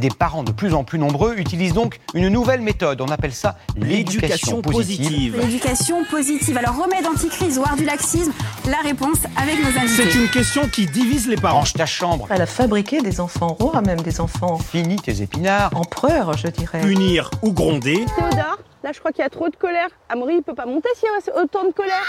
Des parents de plus en plus nombreux utilisent donc une nouvelle méthode. On appelle ça l'éducation positive. L'éducation positive. Alors, remède anti-crise ou art du laxisme La réponse avec nos invités. C'est une question qui divise les parents. Range ta chambre, Elle a fabriqué des enfants rois, même des enfants finis tes épinards. empereurs, je dirais. Punir ou gronder, Théodore, là je crois qu'il y a trop de colère. Amaury il peut pas monter s'il y a autant de colère.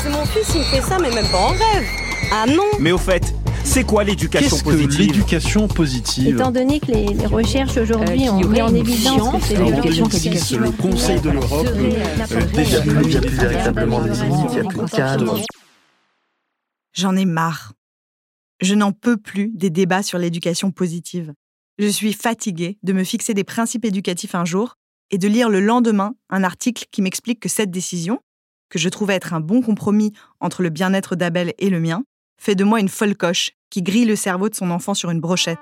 C'est mon fils, il fait ça, mais même pas en rêve. Ah non mais au fait, c'est quoi l'éducation Qu'est-ce que positive l'éducation positive Étant donné que les, les recherches aujourd'hui Euh, ont mis en évidence que l'éducation 2006, positive le Conseil de l'Europe serait euh, véritablement des limites, il y a plus de cadre. J'en ai marre. Je n'en peux plus des débats sur l'éducation positive. Je suis fatiguée de me fixer des principes éducatifs un jour et de lire le lendemain un article qui m'explique que cette décision, que je trouvais être un bon compromis entre le bien-être d'Abel et le mien, fait de moi une folle coche qui grille le cerveau de son enfant sur une brochette.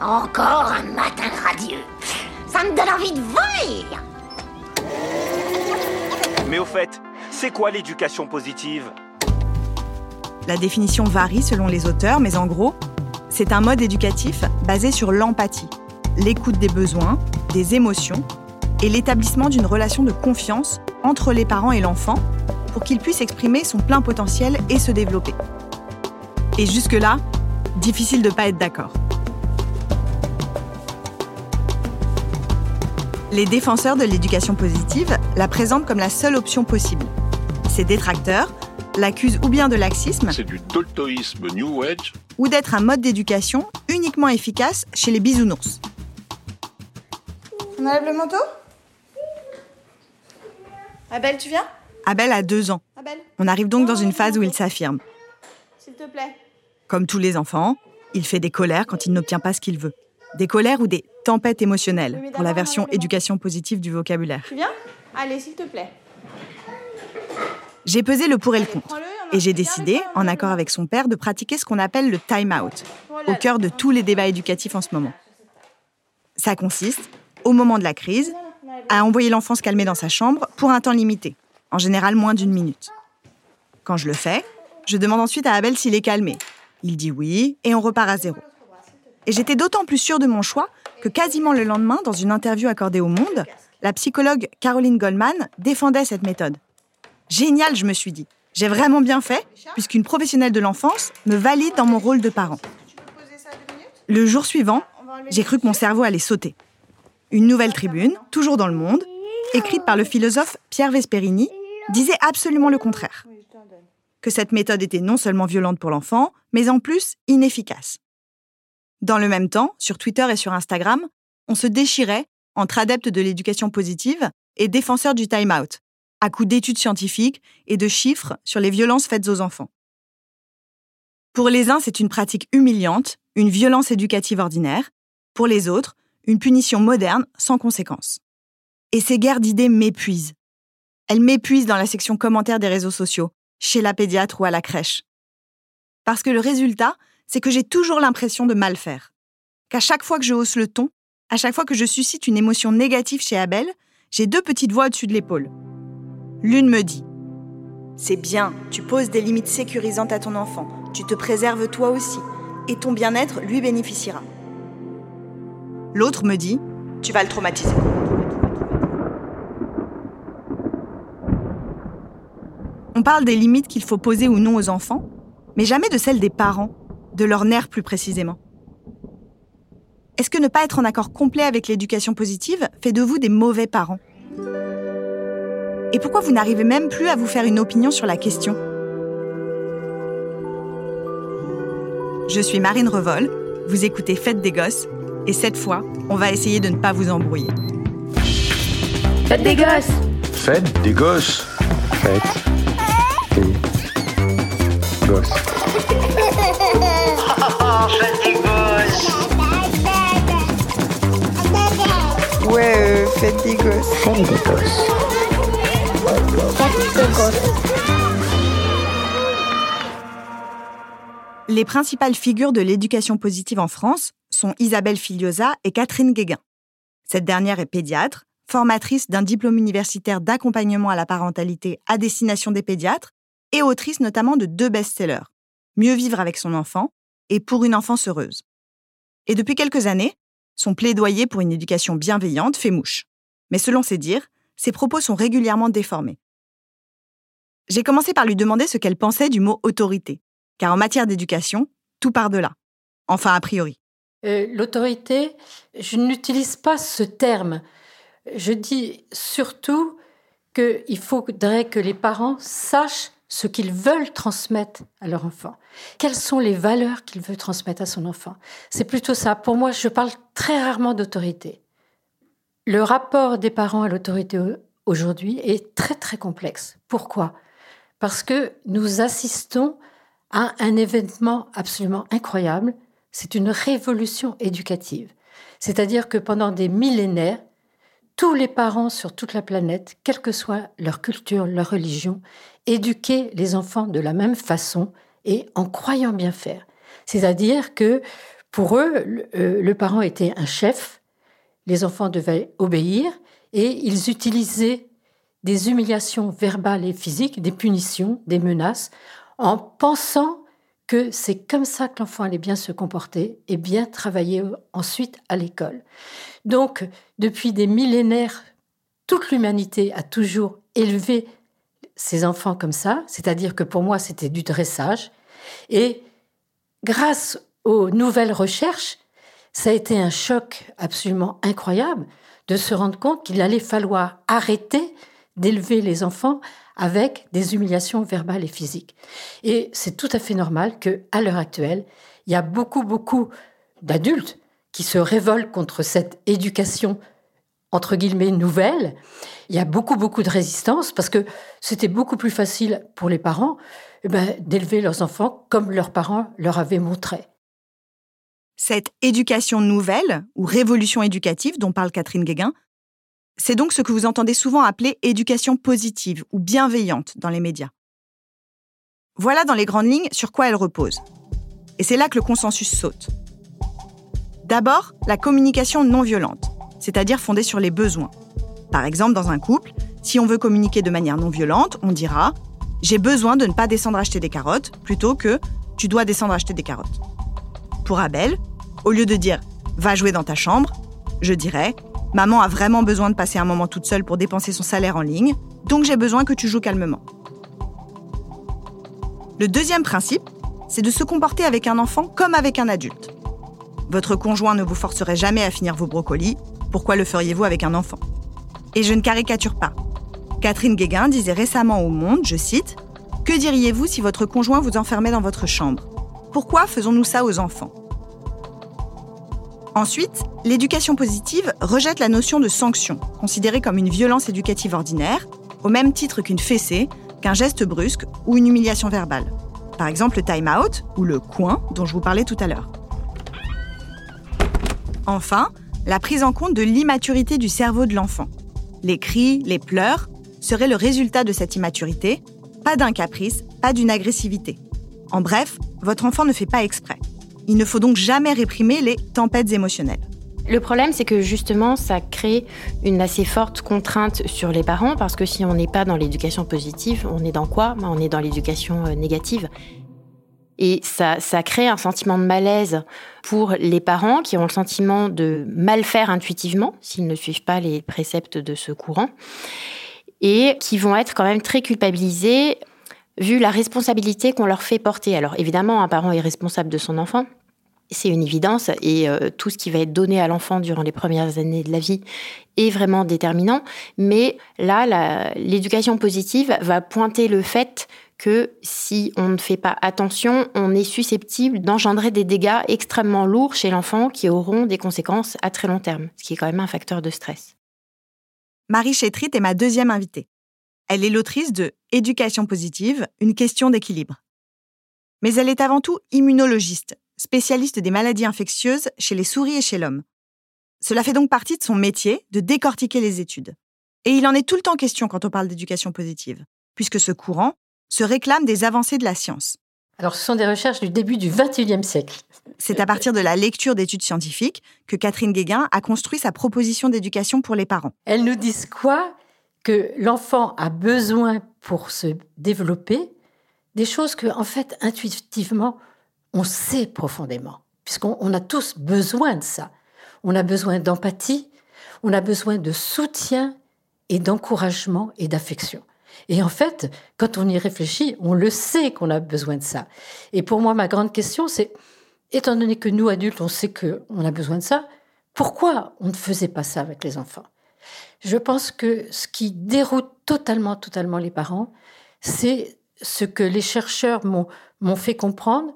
Encore un matin radieux. Ça me donne envie de vomir. Mais au fait, c'est quoi l'éducation positive? La définition varie selon les auteurs, mais en gros, c'est un mode éducatif basé sur l'empathie, l'écoute des besoins, des émotions et l'établissement d'une relation de confiance entre les parents et l'enfant pour qu'il puisse exprimer son plein potentiel et se développer. Et jusque-là, difficile de ne pas être d'accord. Les défenseurs de l'éducation positive la présentent comme la seule option possible. Ses détracteurs l'accusent ou bien de laxisme, C'est du toltoïsme New Age. ou d'être un mode d'éducation uniquement efficace chez les bisounours. On enlève le manteau? Abel, tu viens? Abel a deux ans. Abel, On arrive donc dans une phase où il s'affirme. S'il te plaît. Comme tous les enfants, il fait des colères quand il n'obtient pas ce qu'il veut. Des colères ou des tempêtes émotionnelles, pour la version éducation positive du vocabulaire. Tu viens? Allez, s'il te plaît. J'ai pesé le pour et le contre. Et j'ai décidé, en accord avec son père, de pratiquer ce qu'on appelle le time-out, Voilà. au cœur de tous les débats éducatifs en ce moment. Ça consiste, au moment de la crise, à envoyer l'enfant se calmer dans sa chambre pour un temps limité, en général moins d'une minute. Quand je le fais, je demande ensuite à Abel s'il est calmé. Il dit oui, et on repart à zéro. Et j'étais d'autant plus sûre de mon choix que quasiment le lendemain, dans une interview accordée au Monde, la psychologue Caroline Goldman défendait cette méthode. Génial, je me suis dit. J'ai vraiment bien fait, puisqu'une professionnelle de l'enfance me valide dans mon rôle de parent. Le jour suivant, j'ai cru que mon cerveau allait sauter. Une nouvelle tribune, toujours dans le monde, écrite par le philosophe Pierre Vesperini, disait absolument le contraire. Que cette méthode était non seulement violente pour l'enfant, mais en plus inefficace. Dans le même temps, sur Twitter et sur Instagram, on se déchirait entre adeptes de l'éducation positive et défenseurs du time-out, à coups d'études scientifiques et de chiffres sur les violences faites aux enfants. Pour les uns, c'est une pratique humiliante, une violence éducative ordinaire. Pour les autres, une punition moderne sans conséquence. Et ces guerres d'idées m'épuisent. Elles m'épuisent dans la section commentaires des réseaux sociaux, chez la pédiatre ou à la crèche. Parce que le résultat, c'est que j'ai toujours l'impression de mal faire. Qu'à chaque fois que je hausse le ton, à chaque fois que je suscite une émotion négative chez Abel, j'ai deux petites voix au-dessus de l'épaule. L'une me dit C'est bien, tu poses des limites sécurisantes à ton enfant, tu te préserves toi aussi, et ton bien-être lui bénéficiera. L'autre me dit Tu vas le traumatiser. On parle des limites qu'il faut poser ou non aux enfants, mais jamais de celles des parents, de leurs nerfs plus précisément. Est-ce que ne pas être en accord complet avec l'éducation positive fait de vous des mauvais parents? Et pourquoi vous n'arrivez même plus à vous faire une opinion sur la question? Je suis Marine Revol, vous écoutez Fête des Gosses, et cette fois, on va essayer de ne pas vous embrouiller. Faites des gosses Faites des gosses. Faites des Ouais, euh, faites des gosses. Faites des gosses. Faites des gosses. Les principales figures de l'éducation positive en France sont Isabelle Filiosa et Catherine Guéguin. Cette dernière est pédiatre, formatrice d'un diplôme universitaire d'accompagnement à la parentalité à destination des pédiatres et autrice notamment de deux best-sellers, Mieux vivre avec son enfant et Pour une enfance heureuse. Et depuis quelques années, son plaidoyer pour une éducation bienveillante fait mouche. Mais selon ses dires, ses propos sont régulièrement déformés. J'ai commencé par lui demander ce qu'elle pensait du mot autorité, car en matière d'éducation, tout part de là. Enfin, a priori. Euh, L'autorité, je n'utilise pas ce terme. Je dis surtout qu'il faudrait que les parents sachent ce qu'ils veulent transmettre à leur enfant. Quelles sont les valeurs qu'ils veulent transmettre à son enfant? C'est plutôt ça. Pour moi, je parle très rarement d'autorité. Le rapport des parents à l'autorité aujourd'hui est très très complexe. Pourquoi? Parce que nous assistons à un événement absolument incroyable. C'est une révolution éducative. C'est-à-dire que pendant des millénaires, tous les parents sur toute la planète, quelle que soit leur culture, leur religion, éduquaient les enfants de la même façon et en croyant bien faire. C'est-à-dire que pour eux, le, euh, le parent était un chef, les enfants devaient obéir et ils utilisaient des humiliations verbales et physiques, des punitions, des menaces, en pensant que c'est comme ça que l'enfant allait bien se comporter et bien travailler ensuite à l'école. Donc, depuis des millénaires, toute l'humanité a toujours élevé ses enfants comme ça, c'est-à-dire que pour moi, c'était du dressage. Et grâce aux nouvelles recherches, ça a été un choc absolument incroyable de se rendre compte qu'il allait falloir arrêter d'élever les enfants avec des humiliations verbales et physiques. Et c'est tout à fait normal que, à l'heure actuelle, il y a beaucoup, beaucoup d'adultes qui se révoltent contre cette éducation entre guillemets nouvelle. Il y a beaucoup, beaucoup de résistance parce que c'était beaucoup plus facile pour les parents eh ben, d'élever leurs enfants comme leurs parents leur avaient montré. Cette éducation nouvelle, ou révolution éducative dont parle Catherine Guéguin, c'est donc ce que vous entendez souvent appeler éducation positive ou bienveillante dans les médias. Voilà dans les grandes lignes sur quoi elle repose. Et c'est là que le consensus saute. D'abord, la communication non violente, c'est-à-dire fondée sur les besoins. Par exemple, dans un couple, si on veut communiquer de manière non violente, on dira J'ai besoin de ne pas descendre acheter des carottes plutôt que Tu dois descendre acheter des carottes. Pour Abel, au lieu de dire Va jouer dans ta chambre, je dirais Maman a vraiment besoin de passer un moment toute seule pour dépenser son salaire en ligne, donc j'ai besoin que tu joues calmement. Le deuxième principe, c'est de se comporter avec un enfant comme avec un adulte. Votre conjoint ne vous forcerait jamais à finir vos brocolis, pourquoi le feriez-vous avec un enfant? Et je ne caricature pas. Catherine Guéguin disait récemment au Monde, je cite, Que diriez-vous si votre conjoint vous enfermait dans votre chambre? Pourquoi faisons-nous ça aux enfants? Ensuite, l'éducation positive rejette la notion de sanction, considérée comme une violence éducative ordinaire, au même titre qu'une fessée, qu'un geste brusque ou une humiliation verbale. Par exemple le time-out ou le coin dont je vous parlais tout à l'heure. Enfin, la prise en compte de l'immaturité du cerveau de l'enfant. Les cris, les pleurs seraient le résultat de cette immaturité, pas d'un caprice, pas d'une agressivité. En bref, votre enfant ne fait pas exprès. Il ne faut donc jamais réprimer les tempêtes émotionnelles. Le problème, c'est que justement, ça crée une assez forte contrainte sur les parents, parce que si on n'est pas dans l'éducation positive, on est dans quoi? On est dans l'éducation euh, négative. Et ça, ça crée un sentiment de malaise pour les parents qui ont le sentiment de mal faire intuitivement s'ils ne suivent pas les préceptes de ce courant et qui vont être quand même très culpabilisés vu la responsabilité qu'on leur fait porter. Alors évidemment, un parent est responsable de son enfant, c'est une évidence et euh, tout ce qui va être donné à l'enfant durant les premières années de la vie est vraiment déterminant. Mais là, l'éducation positive va pointer le fait que si on ne fait pas attention, on est susceptible d'engendrer des dégâts extrêmement lourds chez l'enfant qui auront des conséquences à très long terme, ce qui est quand même un facteur de stress. Marie Chétrit est ma deuxième invitée. Elle est l'autrice de Éducation positive, une question d'équilibre. Mais elle est avant tout immunologiste, spécialiste des maladies infectieuses chez les souris et chez l'homme. Cela fait donc partie de son métier de décortiquer les études. Et il en est tout le temps question quand on parle d'éducation positive, puisque ce courant se réclament des avancées de la science. Alors, ce sont des recherches du début du XXIe siècle. C'est à partir de la lecture d'études scientifiques que Catherine Guéguin a construit sa proposition d'éducation pour les parents. Elles nous disent quoi? Que l'enfant a besoin pour se développer des choses que, en fait, intuitivement, on sait profondément, puisqu'on a tous besoin de ça. On a besoin d'empathie, on a besoin de soutien et d'encouragement et d'affection. Et en fait, quand on y réfléchit, on le sait qu'on a besoin de ça. Et pour moi, ma grande question, c'est, étant donné que nous, adultes, on sait qu'on a besoin de ça, pourquoi on ne faisait pas ça avec les enfants? Je pense que ce qui déroute totalement, totalement les parents, c'est ce que les chercheurs m'ont fait comprendre,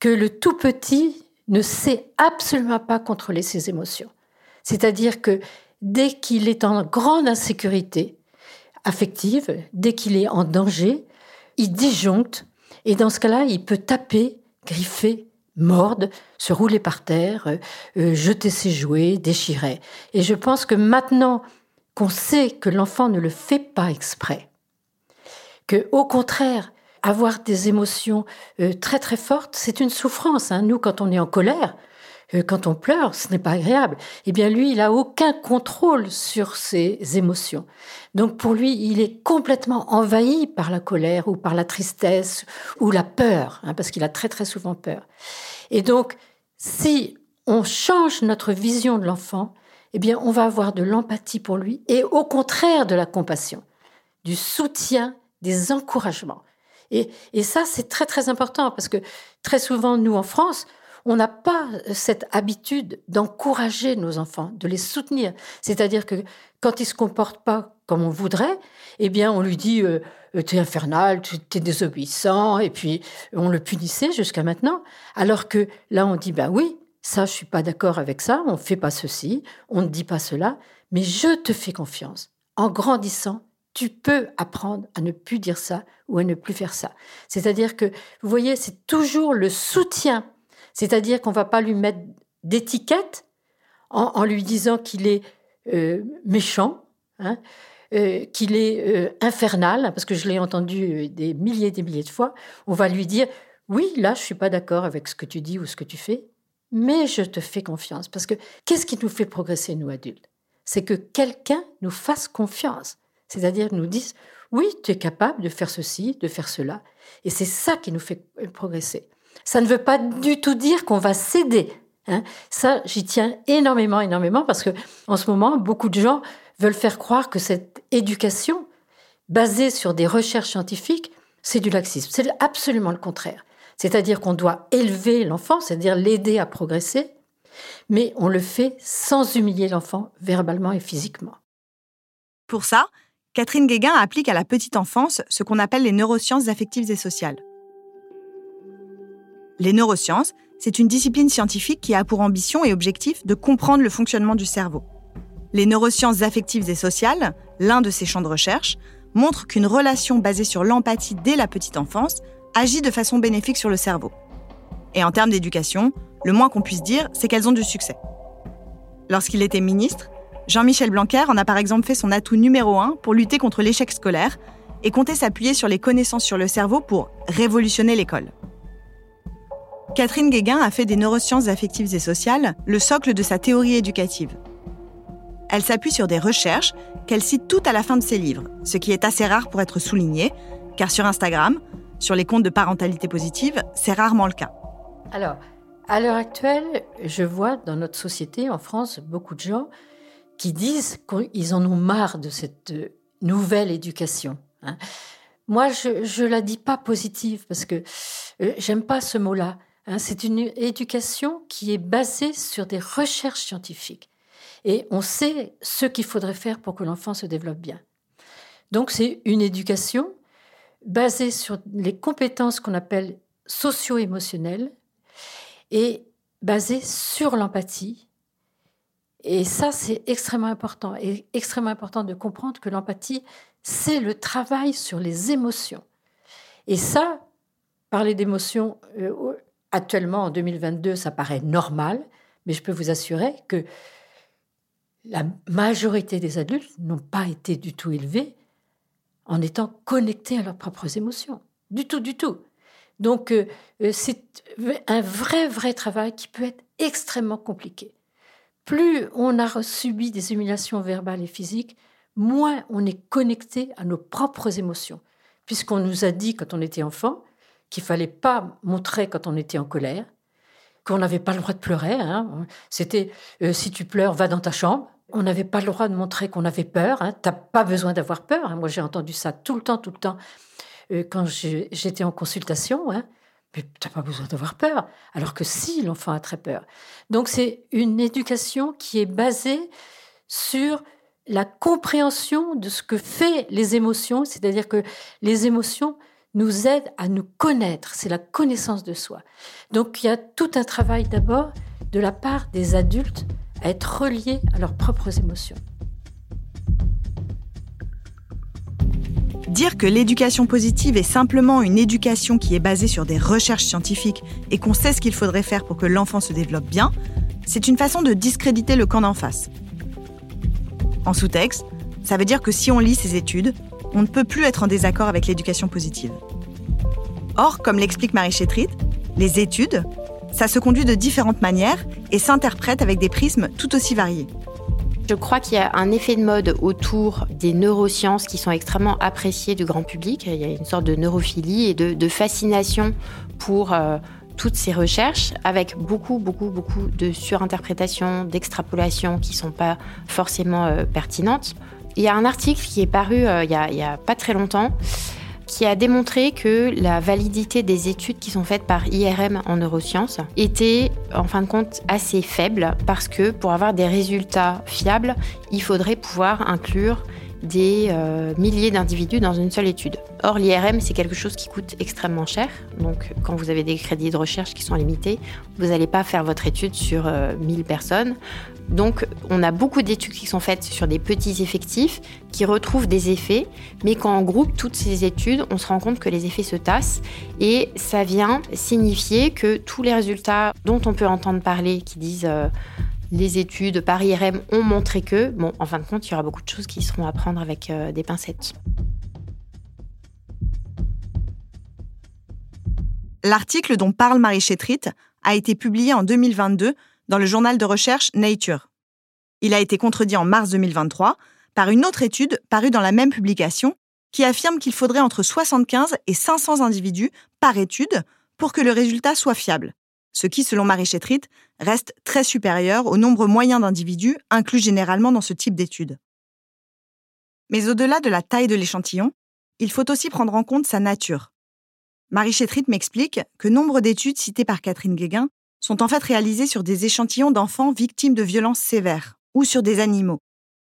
que le tout petit ne sait absolument pas contrôler ses émotions. C'est-à-dire que dès qu'il est en grande insécurité, affective, dès qu'il est en danger, il disjoncte et dans ce cas-là, il peut taper, griffer, mordre, se rouler par terre, euh, euh, jeter ses jouets, déchirer. Et je pense que maintenant qu'on sait que l'enfant ne le fait pas exprès, que au contraire, avoir des émotions euh, très très fortes, c'est une souffrance. Hein. Nous, quand on est en colère, quand on pleure, ce n'est pas agréable. Eh bien, lui, il n'a aucun contrôle sur ses émotions. Donc, pour lui, il est complètement envahi par la colère ou par la tristesse ou la peur, hein, parce qu'il a très, très souvent peur. Et donc, si on change notre vision de l'enfant, eh bien, on va avoir de l'empathie pour lui et au contraire de la compassion, du soutien, des encouragements. Et, ça, c'est très, très important parce que très souvent, nous, en France, on n'a pas cette habitude d'encourager nos enfants, de les soutenir. C'est-à-dire que quand ils se comportent pas comme on voudrait, eh bien, on lui dit euh, euh, tu es infernal, tu es désobéissant, et puis on le punissait jusqu'à maintenant. Alors que là, on dit ben oui, ça, je suis pas d'accord avec ça, on fait pas ceci, on ne dit pas cela, mais je te fais confiance. En grandissant, tu peux apprendre à ne plus dire ça ou à ne plus faire ça. C'est-à-dire que, vous voyez, c'est toujours le soutien c'est-à-dire qu'on ne va pas lui mettre d'étiquette en, lui disant qu'il est euh, méchant, hein, euh, qu'il est euh, infernal, parce que je l'ai entendu des milliers et des milliers de fois. On va lui dire oui, là, je suis pas d'accord avec ce que tu dis ou ce que tu fais, mais je te fais confiance. Parce que qu'est-ce qui nous fait progresser, nous adultes? C'est que quelqu'un nous fasse confiance. C'est-à-dire nous dise oui, tu es capable de faire ceci, de faire cela. Et c'est ça qui nous fait progresser. Ça ne veut pas du tout dire qu'on va céder. Hein. Ça, j'y tiens énormément, énormément, parce que en ce moment, beaucoup de gens veulent faire croire que cette éducation, basée sur des recherches scientifiques, c'est du laxisme. C'est absolument le contraire. C'est-à-dire qu'on doit élever l'enfant, c'est-à-dire l'aider à progresser, mais on le fait sans humilier l'enfant verbalement et physiquement. Pour ça, Catherine Guéguin applique à la petite enfance ce qu'on appelle les neurosciences affectives et sociales. Les neurosciences, c'est une discipline scientifique qui a pour ambition et objectif de comprendre le fonctionnement du cerveau. Les neurosciences affectives et sociales, l'un de ces champs de recherche, montrent qu'une relation basée sur l'empathie dès la petite enfance agit de façon bénéfique sur le cerveau. Et en termes d'éducation, le moins qu'on puisse dire, c'est qu'elles ont du succès. Lorsqu'il était ministre, Jean-Michel Blanquer en a par exemple fait son atout numéro un pour lutter contre l'échec scolaire et comptait s'appuyer sur les connaissances sur le cerveau pour révolutionner l'école. Catherine Guéguin a fait des neurosciences affectives et sociales le socle de sa théorie éducative. Elle s'appuie sur des recherches qu'elle cite toutes à la fin de ses livres, ce qui est assez rare pour être souligné, car sur Instagram, sur les comptes de parentalité positive, c'est rarement le cas. Alors, à l'heure actuelle, je vois dans notre société, en France, beaucoup de gens qui disent qu'ils en ont marre de cette nouvelle éducation. Hein. Moi, je ne la dis pas positive parce que euh, j'aime pas ce mot-là. Hein, c'est une éducation qui est basée sur des recherches scientifiques. Et on sait ce qu'il faudrait faire pour que l'enfant se développe bien. Donc c'est une éducation basée sur les compétences qu'on appelle socio-émotionnelles et basée sur l'empathie. Et ça, c'est extrêmement important. Et extrêmement important de comprendre que l'empathie, c'est le travail sur les émotions. Et ça, parler d'émotions, euh, actuellement en 2022, ça paraît normal, mais je peux vous assurer que la majorité des adultes n'ont pas été du tout élevés en étant connectés à leurs propres émotions. Du tout, du tout. Donc, euh, euh, c'est un vrai, vrai travail qui peut être extrêmement compliqué. Plus on a subi des humiliations verbales et physiques, moins on est connecté à nos propres émotions. Puisqu'on nous a dit quand on était enfant qu'il fallait pas montrer quand on était en colère, qu'on n'avait pas le droit de pleurer. Hein. C'était euh, si tu pleures, va dans ta chambre. On n'avait pas le droit de montrer qu'on avait peur. Hein. Tu n'as pas besoin d'avoir peur. Hein. Moi, j'ai entendu ça tout le temps, tout le temps, euh, quand j'étais en consultation. Mais tu n'as pas besoin d'avoir peur. Alors que si, l'enfant a très peur. Donc, c'est une éducation qui est basée sur la compréhension de ce que fait les émotions, c'est-à-dire que les émotions nous aident à nous connaître, c'est la connaissance de soi. Donc il y a tout un travail d'abord de la part des adultes à être reliés à leurs propres émotions. Dire que l'éducation positive est simplement une éducation qui est basée sur des recherches scientifiques et qu'on sait ce qu'il faudrait faire pour que l'enfant se développe bien, c'est une façon de discréditer le camp d'en face. En sous-texte, ça veut dire que si on lit ces études, on ne peut plus être en désaccord avec l'éducation positive. Or, comme l'explique Marie Chétrit, les études, ça se conduit de différentes manières et s'interprète avec des prismes tout aussi variés. Je crois qu'il y a un effet de mode autour des neurosciences qui sont extrêmement appréciées du grand public. Il y a une sorte de neurophilie et de, fascination pour euh, toutes ces recherches, avec beaucoup, beaucoup, beaucoup de surinterprétations, d'extrapolations qui ne sont pas forcément euh, pertinentes. Il y a un article qui est paru euh, il n'y a, pas très longtemps qui a démontré que la validité des études qui sont faites par IRM en neurosciences était en fin de compte assez faible parce que pour avoir des résultats fiables, il faudrait pouvoir inclure des euh, milliers d'individus dans une seule étude. Or, l'IRM, c'est quelque chose qui coûte extrêmement cher. Donc, quand vous avez des crédits de recherche qui sont limités, vous n'allez pas faire votre étude sur 1000 euh, personnes. Donc, on a beaucoup d'études qui sont faites sur des petits effectifs qui retrouvent des effets, mais quand on groupe toutes ces études, on se rend compte que les effets se tassent et ça vient signifier que tous les résultats dont on peut entendre parler qui disent euh, les études par IRM ont montré que, bon, en fin de compte, il y aura beaucoup de choses qui seront à prendre avec euh, des pincettes. L'article dont parle Marie Chétrit a été publié en 2022 dans le journal de recherche Nature. Il a été contredit en mars 2023 par une autre étude parue dans la même publication qui affirme qu'il faudrait entre 75 et 500 individus par étude pour que le résultat soit fiable ce qui, selon Marie Chétrit, reste très supérieur au nombre moyen d'individus inclus généralement dans ce type d'études. Mais au-delà de la taille de l'échantillon, il faut aussi prendre en compte sa nature. Marie Chétrit m'explique que nombre d'études citées par Catherine Guéguin sont en fait réalisées sur des échantillons d'enfants victimes de violences sévères ou sur des animaux,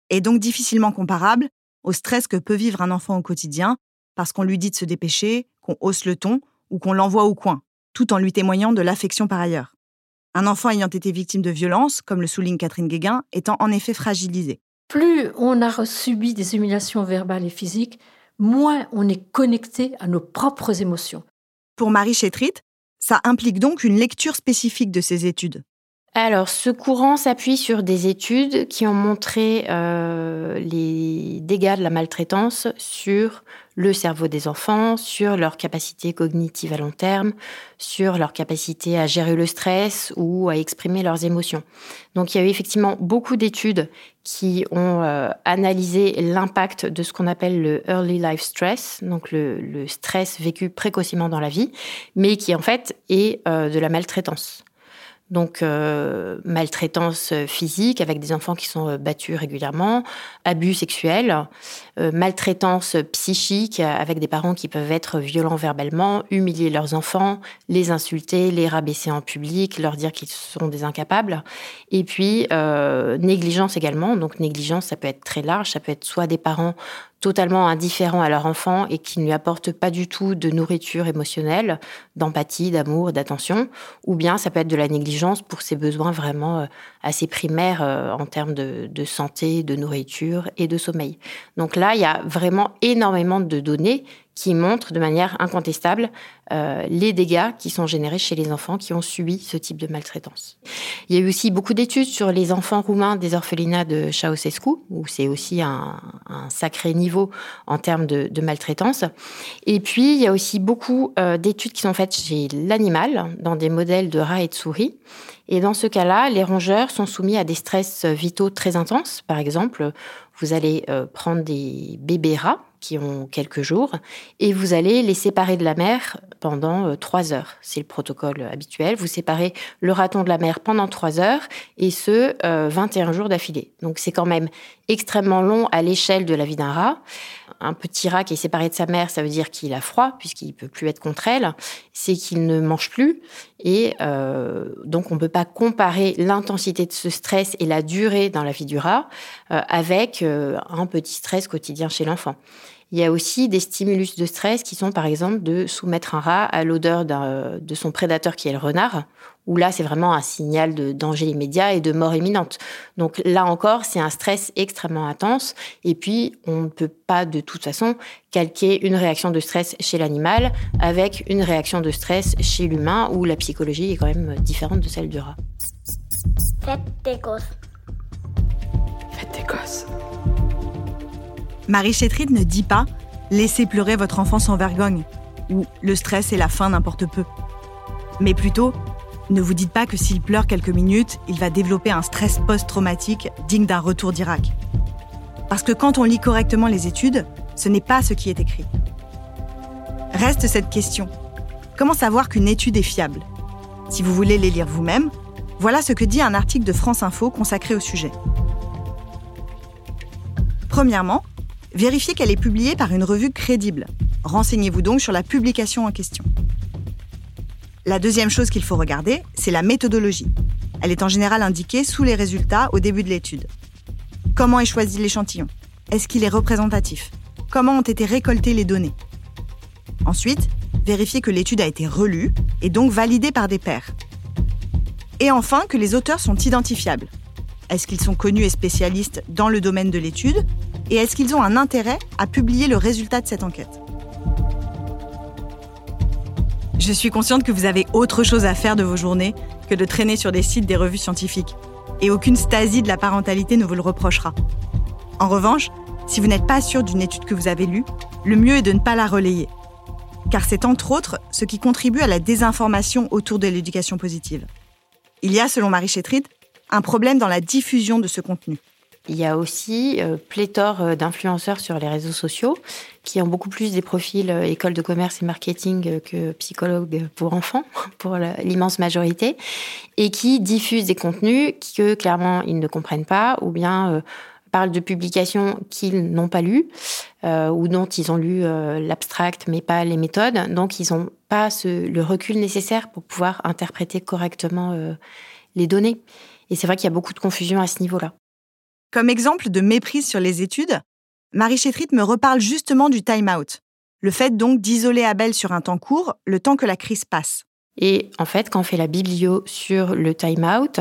et donc difficilement comparables au stress que peut vivre un enfant au quotidien parce qu'on lui dit de se dépêcher, qu'on hausse le ton ou qu'on l'envoie au coin tout en lui témoignant de l'affection par ailleurs. Un enfant ayant été victime de violences, comme le souligne Catherine Guéguin, étant en effet fragilisé. Plus on a subi des humiliations verbales et physiques, moins on est connecté à nos propres émotions. Pour Marie Chétrit, ça implique donc une lecture spécifique de ces études. Alors, ce courant s'appuie sur des études qui ont montré euh, les dégâts de la maltraitance sur le cerveau des enfants, sur leur capacité cognitive à long terme, sur leur capacité à gérer le stress ou à exprimer leurs émotions. Donc, il y a eu effectivement beaucoup d'études qui ont euh, analysé l'impact de ce qu'on appelle le early life stress, donc le, stress vécu précocement dans la vie, mais qui en fait est euh, de la maltraitance. Donc, euh, maltraitance physique avec des enfants qui sont euh, battus régulièrement, abus sexuels, euh, maltraitance psychique avec des parents qui peuvent être violents verbalement, humilier leurs enfants, les insulter, les rabaisser en public, leur dire qu'ils sont des incapables. Et puis, négligence également. Donc, négligence, ça peut être très large. Ça peut être soit des parents totalement indifférents à leur enfant et qui ne lui apportent pas du tout de nourriture émotionnelle, d'empathie, d'amour, d'attention, ou bien ça peut être de la négligence pour ses besoins vraiment euh, assez primaires euh, en termes de, de santé, de nourriture et de sommeil. Donc là, il y a vraiment énormément de données qui montre de manière incontestable euh, les dégâts qui sont générés chez les enfants qui ont subi ce type de maltraitance. Il y a eu aussi beaucoup d'études sur les enfants roumains des orphelinats de Ceausescu, où c'est aussi un, un, sacré niveau en termes de, de, maltraitance. Et puis, il y a aussi beaucoup euh, d'études qui sont faites chez l'animal, dans des modèles de rats et de souris. Et dans ce cas-là, les rongeurs sont soumis à des stress vitaux très intenses. Par exemple, vous allez euh, prendre des bébés rats qui ont quelques jours, et vous allez les séparer de la mère pendant euh, trois heures. C'est le protocole habituel. Vous séparez le raton de la mère pendant trois heures, et ce, 21 euh, jours d'affilée. Donc c'est quand même extrêmement long à l'échelle de la vie d'un rat. Un petit rat qui est séparé de sa mère, ça veut dire qu'il a froid, puisqu'il peut plus être contre elle. C'est qu'il ne mange plus. Et euh, donc, on ne peut pas comparer l'intensité de ce stress et la durée dans la vie du rat euh, avec euh, un petit stress quotidien chez l'enfant. Il y a aussi des stimulus de stress qui sont par exemple de soumettre un rat à l'odeur de son prédateur qui est le renard, où là c'est vraiment un signal de danger immédiat et de mort imminente. Donc là encore, c'est un stress extrêmement intense et puis on ne peut pas de toute façon calquer une réaction de stress chez l'animal avec une réaction de stress chez l'humain où la psychologie est quand même différente de celle du rat. Faites des gosses. Faites des gosses. Marie Chétride ne dit pas laissez pleurer votre enfant sans vergogne ou le stress est la fin n'importe peu. Mais plutôt, ne vous dites pas que s'il pleure quelques minutes, il va développer un stress post-traumatique digne d'un retour d'Irak. Parce que quand on lit correctement les études, ce n'est pas ce qui est écrit. Reste cette question. Comment savoir qu'une étude est fiable? Si vous voulez les lire vous-même, voilà ce que dit un article de France Info consacré au sujet. Premièrement, Vérifiez qu'elle est publiée par une revue crédible. Renseignez-vous donc sur la publication en question. La deuxième chose qu'il faut regarder, c'est la méthodologie. Elle est en général indiquée sous les résultats au début de l'étude. Comment est choisi l'échantillon? Est-ce qu'il est représentatif? Comment ont été récoltées les données? Ensuite, vérifiez que l'étude a été relue et donc validée par des pairs. Et enfin, que les auteurs sont identifiables. Est-ce qu'ils sont connus et spécialistes dans le domaine de l'étude? Et est-ce qu'ils ont un intérêt à publier le résultat de cette enquête Je suis consciente que vous avez autre chose à faire de vos journées que de traîner sur des sites des revues scientifiques. Et aucune stasie de la parentalité ne vous le reprochera. En revanche, si vous n'êtes pas sûr d'une étude que vous avez lue, le mieux est de ne pas la relayer. Car c'est entre autres ce qui contribue à la désinformation autour de l'éducation positive. Il y a, selon Marie Chétride, un problème dans la diffusion de ce contenu. Il y a aussi euh, pléthore euh, d'influenceurs sur les réseaux sociaux qui ont beaucoup plus des profils euh, école de commerce et marketing que psychologues pour enfants, pour l'immense majorité, et qui diffusent des contenus que clairement ils ne comprennent pas ou bien parlent de publications qu'ils n'ont pas lues ou dont ils ont lu l'abstract mais pas les méthodes. Donc ils n'ont pas ce, le recul nécessaire pour pouvoir interpréter correctement les données. Et c'est vrai qu'il y a beaucoup de confusion à ce niveau-là. Comme exemple de méprise sur les études, Marie Chétrit me reparle justement du time-out, le fait donc d'isoler Abel sur un temps court, le temps que la crise passe. Et en fait, quand on fait la biblio sur le time-out,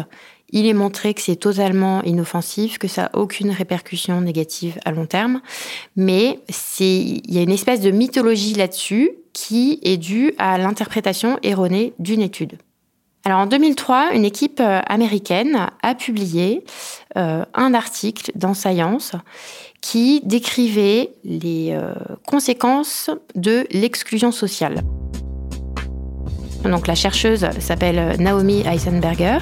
il est montré que c'est totalement inoffensif, que ça n'a aucune répercussion négative à long terme. Mais il y a une espèce de mythologie là-dessus qui est due à l'interprétation erronée d'une étude. Alors en 2003, une équipe euh, américaine a publié euh, un article dans Science qui décrivait les euh, conséquences de l'exclusion sociale. Donc la chercheuse s'appelle Naomi Eisenberger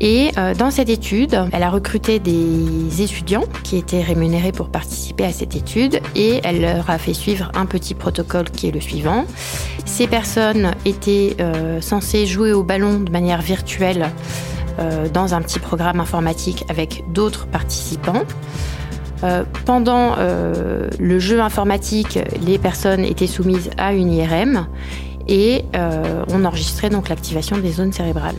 Et euh, dans cette étude, elle a recruté des étudiants qui étaient rémunérés pour participer à cette étude et elle leur a fait suivre un petit protocole qui est le suivant. Ces personnes étaient euh, censées jouer au ballon de manière virtuelle euh, dans un petit programme informatique avec d'autres participants. Euh, pendant euh, le jeu informatique, les personnes étaient soumises à une IRM et euh, on enregistrait donc l'activation des zones cérébrales.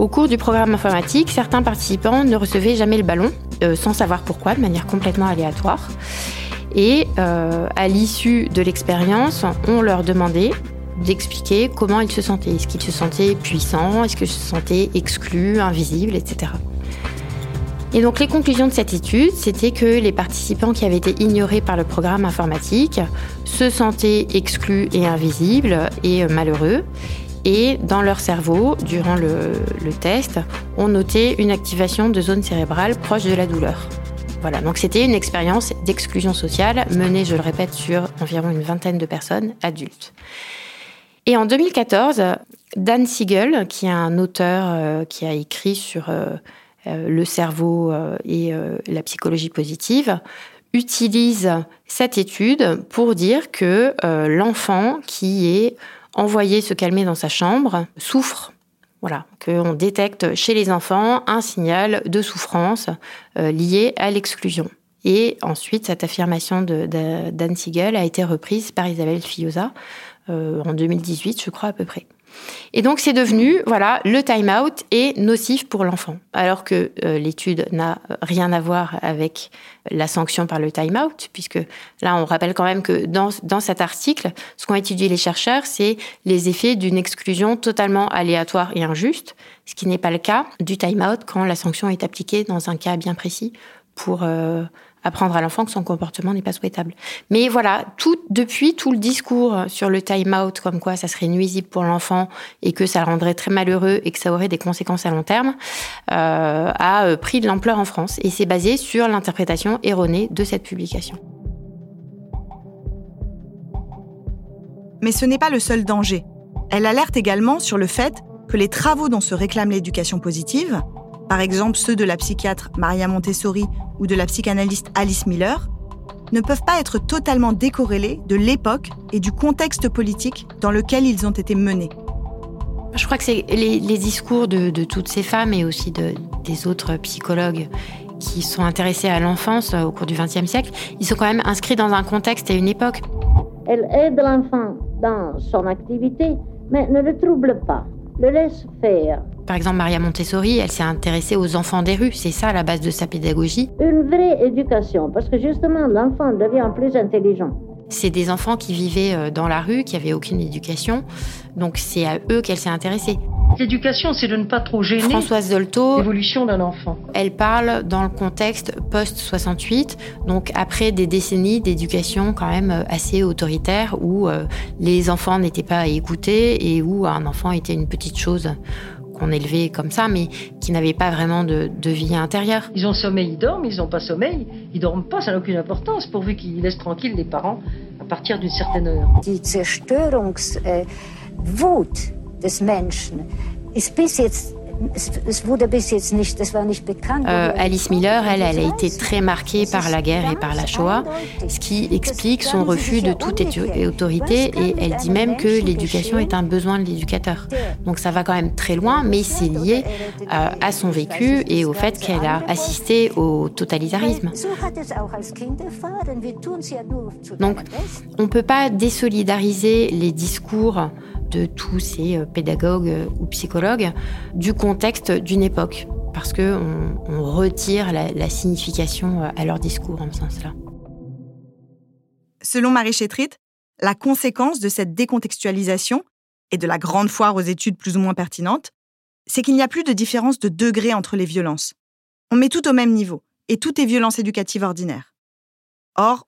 Au cours du programme informatique, certains participants ne recevaient jamais le ballon, sans savoir pourquoi, de manière complètement aléatoire. Et à l'issue de l'expérience, on leur demandait d'expliquer comment ils se sentaient. Est-ce qu'ils se sentaient puissants? Est-ce qu'ils se sentaient exclus, invisibles, etc. Et donc les conclusions de cette étude, c'était que les participants qui avaient été ignorés par le programme informatique se sentaient exclus et invisibles et malheureux. Et dans leur cerveau, durant le, test, on notait une activation de zones cérébrales proches de la douleur. Voilà, donc c'était une expérience d'exclusion sociale menée, je le répète, sur environ une vingtaine de personnes adultes. Et en 2014, Dan Siegel, qui est un auteur euh, qui a écrit sur euh, euh, le cerveau et la psychologie positive, utilise cette étude pour dire que l'enfant qui est envoyé se calmer dans sa chambre souffre. Voilà, qu'on détecte chez les enfants un signal de souffrance lié à l'exclusion. Et ensuite, cette affirmation d'Anne Siegel a été reprise par Isabelle Fioza euh, en 2018, je crois à peu près. Et donc c'est devenu, voilà, le time-out est nocif pour l'enfant, alors que euh, l'étude n'a rien à voir avec la sanction par le time-out, puisque là on rappelle quand même que dans, dans cet article, ce qu'ont étudié les chercheurs, c'est les effets d'une exclusion totalement aléatoire et injuste, ce qui n'est pas le cas du time-out quand la sanction est appliquée dans un cas bien précis pour euh, apprendre à l'enfant que son comportement n'est pas souhaitable. Mais voilà, depuis tout le discours sur le time-out, comme quoi ça serait nuisible pour l'enfant et que ça le rendrait très malheureux et que ça aurait des conséquences à long terme, euh, a euh, pris de l'ampleur en France. Et c'est basé sur l'interprétation erronée de cette publication. Mais ce n'est pas le seul danger. Elle alerte également sur le fait que les travaux dont se réclame l'éducation positive, par exemple ceux de la psychiatre Maria Montessori ou de la psychanalyste Alice Miller, ne peuvent pas être totalement décorrélés de l'époque et du contexte politique dans lequel ils ont été menés. Je crois que c'est les, discours de, toutes ces femmes et aussi de, des autres psychologues qui sont intéressés à l'enfance au cours du XXe siècle, ils sont quand même inscrits dans un contexte et une époque. Elle aide l'enfant dans son activité, mais ne le trouble pas, le laisse faire. Par exemple, Maria Montessori, elle s'est intéressée aux enfants des rues. C'est ça la base de sa pédagogie. Une vraie éducation, parce que justement, l'enfant devient plus intelligent. C'est des enfants qui vivaient euh, dans la rue, qui n'avaient aucune éducation. Donc c'est à eux qu'elle s'est intéressée. L'éducation, c'est de ne pas trop gêner Françoise Dolto, l'évolution d'un enfant. Elle parle dans le contexte post-68, donc après des décennies d'éducation quand même euh, assez autoritaire, où euh, les enfants n'étaient pas écoutés et où un enfant était une petite chose qu'on élevait comme ça, mais qui n'avaient pas vraiment de, vie intérieure. Ils ont sommeil, ils dorment, ils n'ont pas sommeil, ils dorment pas, ça n'a aucune importance, pourvu qu'ils laissent tranquilles les parents à partir d'une certaine heure. Die Zerstörungswut des Menschen euh, Alice Miller, elle, elle a été très marquée par la guerre et par la Shoah, ce qui explique son refus de toute autorité et elle dit même que l'éducation est un besoin de l'éducateur. Donc ça va quand même très loin, mais c'est lié euh, à son vécu et au fait qu'elle a assisté au totalitarisme. Donc on ne peut pas désolidariser les discours de tous ces euh, pédagogues euh, ou psychologues du contexte d'une époque, parce qu'on on retire la, signification euh, à leur discours en ce sens-là. Selon Marie Chétrit, la conséquence de cette décontextualisation et de la grande foire aux études plus ou moins pertinentes, c'est qu'il n'y a plus de différence de degré entre les violences. On met tout au même niveau, et tout est violence éducative ordinaire. Or,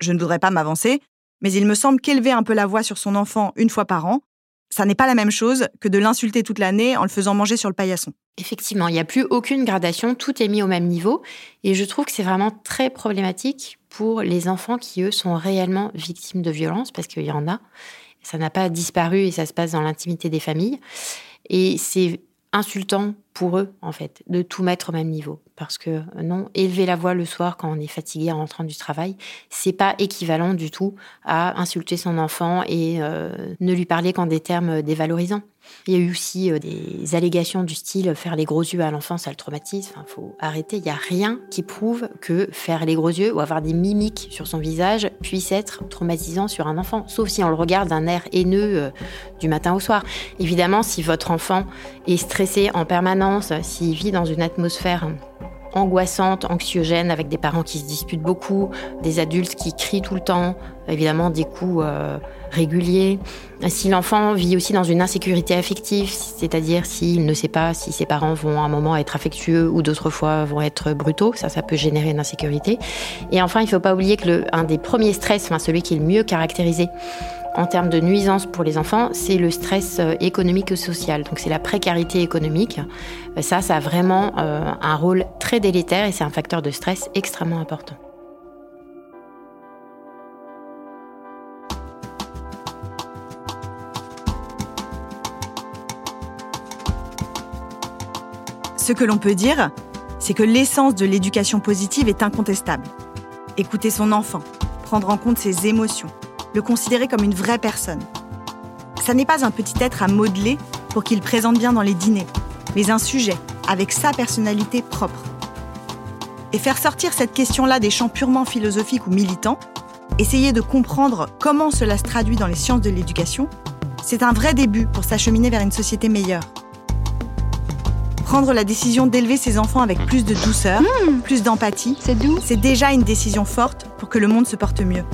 je ne voudrais pas m'avancer, mais il me semble qu'élever un peu la voix sur son enfant une fois par an, ça n'est pas la même chose que de l'insulter toute l'année en le faisant manger sur le paillasson. Effectivement, il n'y a plus aucune gradation, tout est mis au même niveau. Et je trouve que c'est vraiment très problématique pour les enfants qui, eux, sont réellement victimes de violences, parce qu'il y en a. Ça n'a pas disparu et ça se passe dans l'intimité des familles. Et c'est insultant pour eux, en fait, de tout mettre au même niveau. Parce que non, élever la voix le soir quand on est fatigué en rentrant du travail, c'est pas équivalent du tout à insulter son enfant et euh, ne lui parler qu'en des termes dévalorisants. Il y a eu aussi euh, des allégations du style faire les gros yeux à l'enfant, ça le traumatise. Enfin, faut arrêter. Il n'y a rien qui prouve que faire les gros yeux ou avoir des mimiques sur son visage puisse être traumatisant sur un enfant, sauf si on le regarde d'un air haineux du matin au soir. Évidemment, si votre enfant est stressé en permanence, s'il vit dans une atmosphère angoissante, anxiogène, avec des parents qui se disputent beaucoup, des adultes qui crient tout le temps, évidemment des coups euh, réguliers. Si l'enfant vit aussi dans une insécurité affective, c'est-à-dire s'il ne sait pas si ses parents vont à un moment être affectueux ou d'autres fois vont être brutaux, ça, ça peut générer une insécurité. Et enfin, il ne faut pas oublier que le, un des premiers stress, enfin celui qui est le mieux caractérisé, en termes de nuisance pour les enfants, c'est le stress euh, économique et social. Donc c'est la précarité économique. Euh, ça, ça a vraiment euh, un rôle très délétère et c'est un facteur de stress extrêmement important. Ce que l'on peut dire, c'est que l'essence de l'éducation positive est incontestable. Écouter son enfant, prendre en compte ses émotions, le considérer comme une vraie personne. Ça n'est pas un petit être à modeler pour qu'il présente bien dans les dîners, mais un sujet avec sa personnalité propre. Et faire sortir cette question-là des champs purement philosophiques ou militants, essayer de comprendre comment cela se traduit dans les sciences de l'éducation, c'est un vrai début pour s'acheminer vers une société meilleure. Prendre la décision d'élever ses enfants avec plus de douceur, mmh. plus d'empathie, c'est C'est déjà une décision forte pour que le monde se porte mieux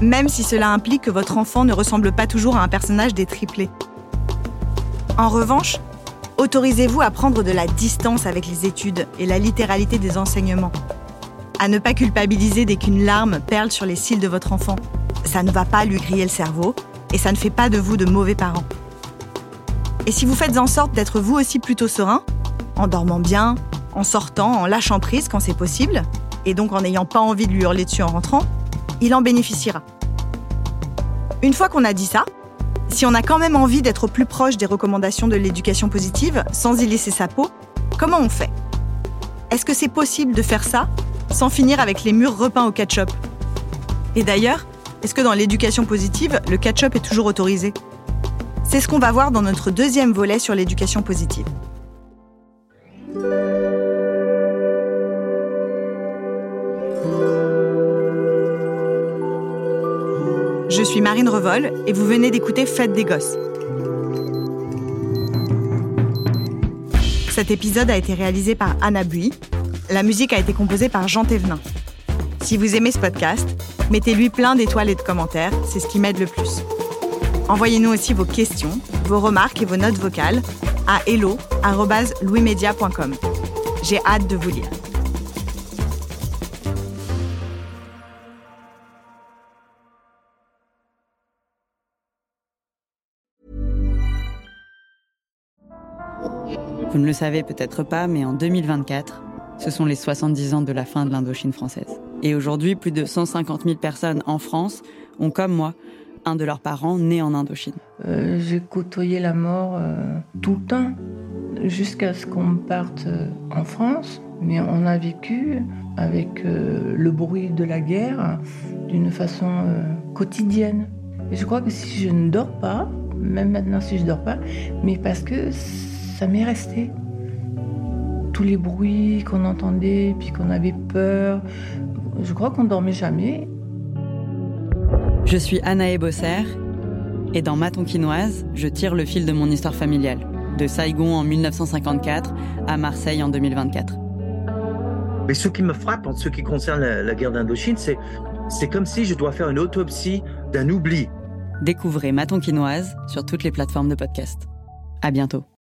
même si cela implique que votre enfant ne ressemble pas toujours à un personnage des triplés. En revanche, autorisez-vous à prendre de la distance avec les études et la littéralité des enseignements. À ne pas culpabiliser dès qu'une larme perle sur les cils de votre enfant. Ça ne va pas lui griller le cerveau et ça ne fait pas de vous de mauvais parents. Et si vous faites en sorte d'être vous aussi plutôt serein, en dormant bien, en sortant, en lâchant prise quand c'est possible, et donc en n'ayant pas envie de lui hurler dessus en rentrant, il en bénéficiera. Une fois qu'on a dit ça, si on a quand même envie d'être plus proche des recommandations de l'éducation positive sans y laisser sa peau, comment on fait? Est-ce que c'est possible de faire ça sans finir avec les murs repeints au ketchup? Et d'ailleurs, est-ce que dans l'éducation positive, le ketchup est toujours autorisé? C'est ce qu'on va voir dans notre deuxième volet sur l'éducation positive. Je suis Marine Revol et vous venez d'écouter Fête des Gosses. Cet épisode a été réalisé par Anna Bui. La musique a été composée par Jean Thévenin. Si vous aimez ce podcast, mettez-lui plein d'étoiles et de commentaires, c'est ce qui m'aide le plus. Envoyez-nous aussi vos questions, vos remarques et vos notes vocales à hello.louismedia.com. J'ai hâte de vous lire. Vous ne le savez peut-être pas, mais en 2024, ce sont les 70 ans de la fin de l'Indochine française. Et aujourd'hui, plus de 150 000 personnes en France ont, comme moi, un de leurs parents né en Indochine. Euh, j'ai côtoyé la mort euh, tout le temps, jusqu'à ce qu'on parte euh, en France. Mais on a vécu avec le bruit de la guerre d'une façon quotidienne. Je crois que si je ne dors pas, même maintenant si je ne dors pas, mais parce que ça m'est resté. Tous les bruits qu'on entendait, puis qu'on avait peur, je crois qu'on dormait jamais. Je suis Anaë Bosser, et dans Ma Tonkinoise, je tire le fil de mon histoire familiale, de Saigon en 1954 à Marseille en 2024. Mais ce qui me frappe en ce qui concerne la, guerre d'Indochine, c'est, c'est comme si je dois faire une autopsie d'un oubli. Découvrez Ma Tonkinoise sur toutes les plateformes de podcast. À bientôt.